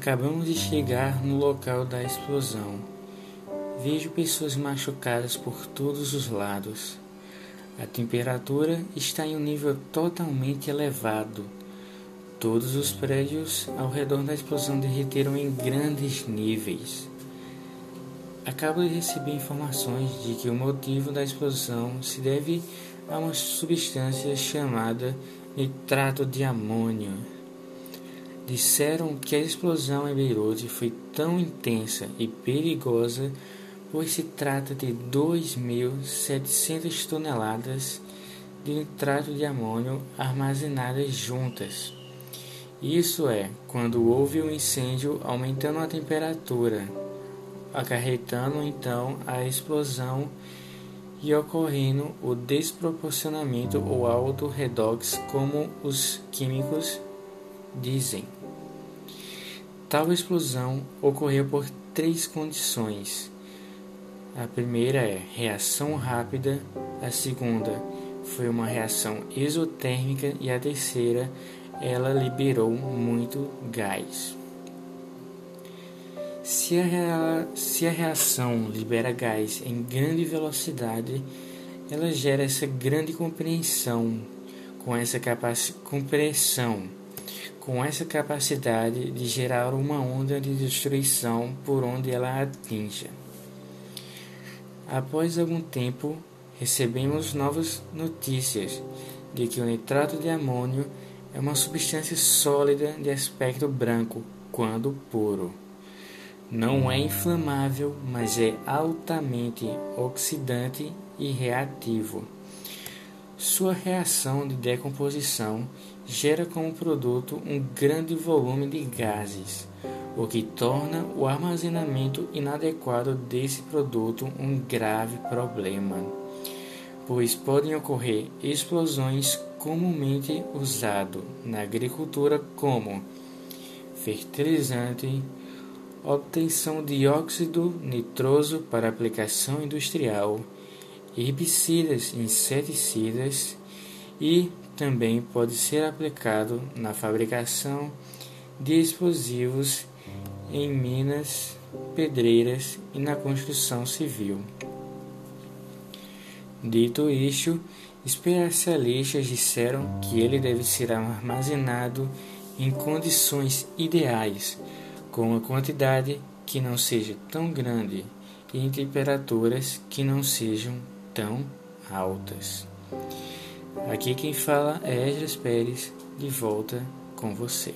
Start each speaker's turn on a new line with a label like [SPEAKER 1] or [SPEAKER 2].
[SPEAKER 1] Acabamos de chegar no local da explosão. Vejo pessoas machucadas por todos os lados. A temperatura está em um nível totalmente elevado. Todos os prédios ao redor da explosão derreteram em grandes níveis. Acabo de receber informações de que o motivo da explosão se deve a uma substância chamada nitrato de amônio. Disseram que a explosão em Beirute foi tão intensa e perigosa pois se trata de 2.700 toneladas de nitrato de amônio armazenadas juntas. Isso é, quando houve um incêndio aumentando a temperatura, acarretando então a explosão e ocorrendo o desproporcionamento ou alto redox, como os químicos dizem. Tal explosão ocorreu por três condições. A primeira é reação rápida, a segunda foi uma reação exotérmica e a terceira ela liberou muito gás. Se a, se a reação libera gás em grande velocidade, ela gera essa grande compreensão com essa compreensão com essa capacidade de gerar uma onda de destruição por onde ela atinja. Após algum tempo, recebemos novas notícias de que o nitrato de amônio é uma substância sólida de aspecto branco quando puro. Não é inflamável, mas é altamente oxidante e reativo. Sua reação de decomposição gera como produto um grande volume de gases, o que torna o armazenamento inadequado desse produto um grave problema, pois podem ocorrer explosões comumente usado na agricultura como fertilizante, obtenção de óxido nitroso para aplicação industrial, herbicidas, inseticidas e também pode ser aplicado na fabricação de explosivos em minas, pedreiras e na construção civil. Dito isto, especialistas disseram que ele deve ser armazenado em condições ideais, com uma quantidade que não seja tão grande e em temperaturas que não sejam tão altas. Aqui quem fala é Esdras Pérez, de volta com você.